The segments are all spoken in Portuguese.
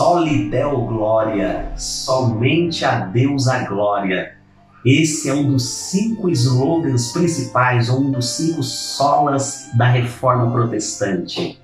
só lhe deu glória, somente a Deus a glória. Esse é um dos cinco slogans principais, ou um dos cinco solas da reforma protestante.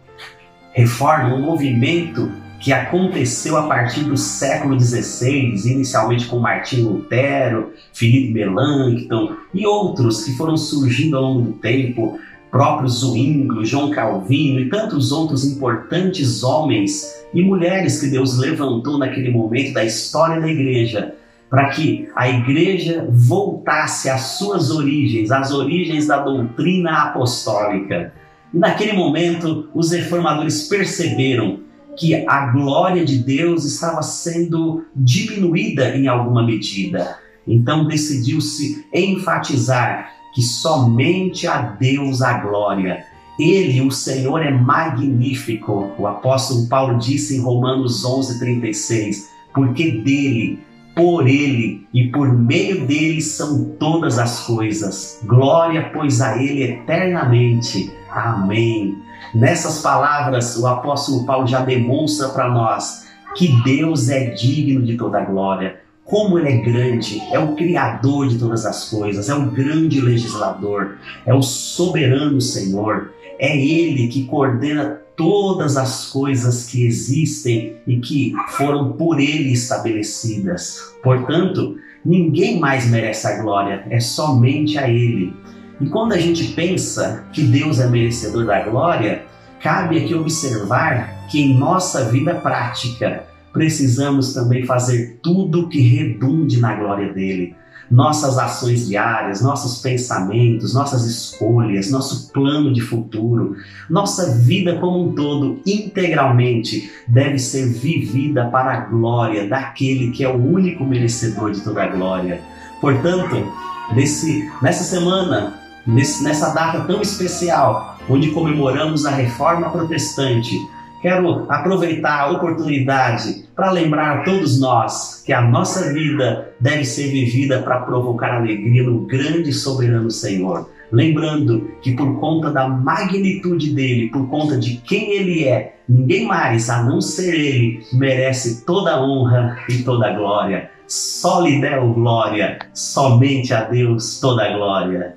Reforma, um movimento que aconteceu a partir do século XVI, inicialmente com Martinho Lutero, Felipe Melanchthon e outros que foram surgindo ao longo do tempo, próprio Zwinglio, João Calvino e tantos outros importantes homens e mulheres que Deus levantou naquele momento da história da igreja, para que a igreja voltasse às suas origens, às origens da doutrina apostólica. E naquele momento, os reformadores perceberam que a glória de Deus estava sendo diminuída em alguma medida. Então decidiu-se enfatizar que somente a Deus a glória. Ele, o Senhor, é magnífico. O apóstolo Paulo disse em Romanos 11:36, porque dele, por ele e por meio dele são todas as coisas. Glória, pois, a ele eternamente. Amém. Nessas palavras, o apóstolo Paulo já demonstra para nós que Deus é digno de toda glória. Como ele é grande, é o criador de todas as coisas, é o grande legislador, é o soberano Senhor, é ele que coordena todas as coisas que existem e que foram por ele estabelecidas. Portanto, ninguém mais merece a glória, é somente a ele. E quando a gente pensa que Deus é merecedor da glória, cabe aqui observar que em nossa vida prática precisamos também fazer tudo que redunde na glória dele. Nossas ações diárias, nossos pensamentos, nossas escolhas, nosso plano de futuro, nossa vida como um todo, integralmente, deve ser vivida para a glória daquele que é o único merecedor de toda a glória. Portanto, nesse, nessa semana, nesse, nessa data tão especial, onde comemoramos a reforma protestante, quero aproveitar a oportunidade para lembrar a todos nós que a nossa vida deve ser vivida para provocar alegria no grande e soberano Senhor. Lembrando que por conta da magnitude dele, por conta de quem ele é, ninguém mais a não ser ele merece toda a honra e toda a glória. Só lhe deu glória, somente a Deus toda a glória.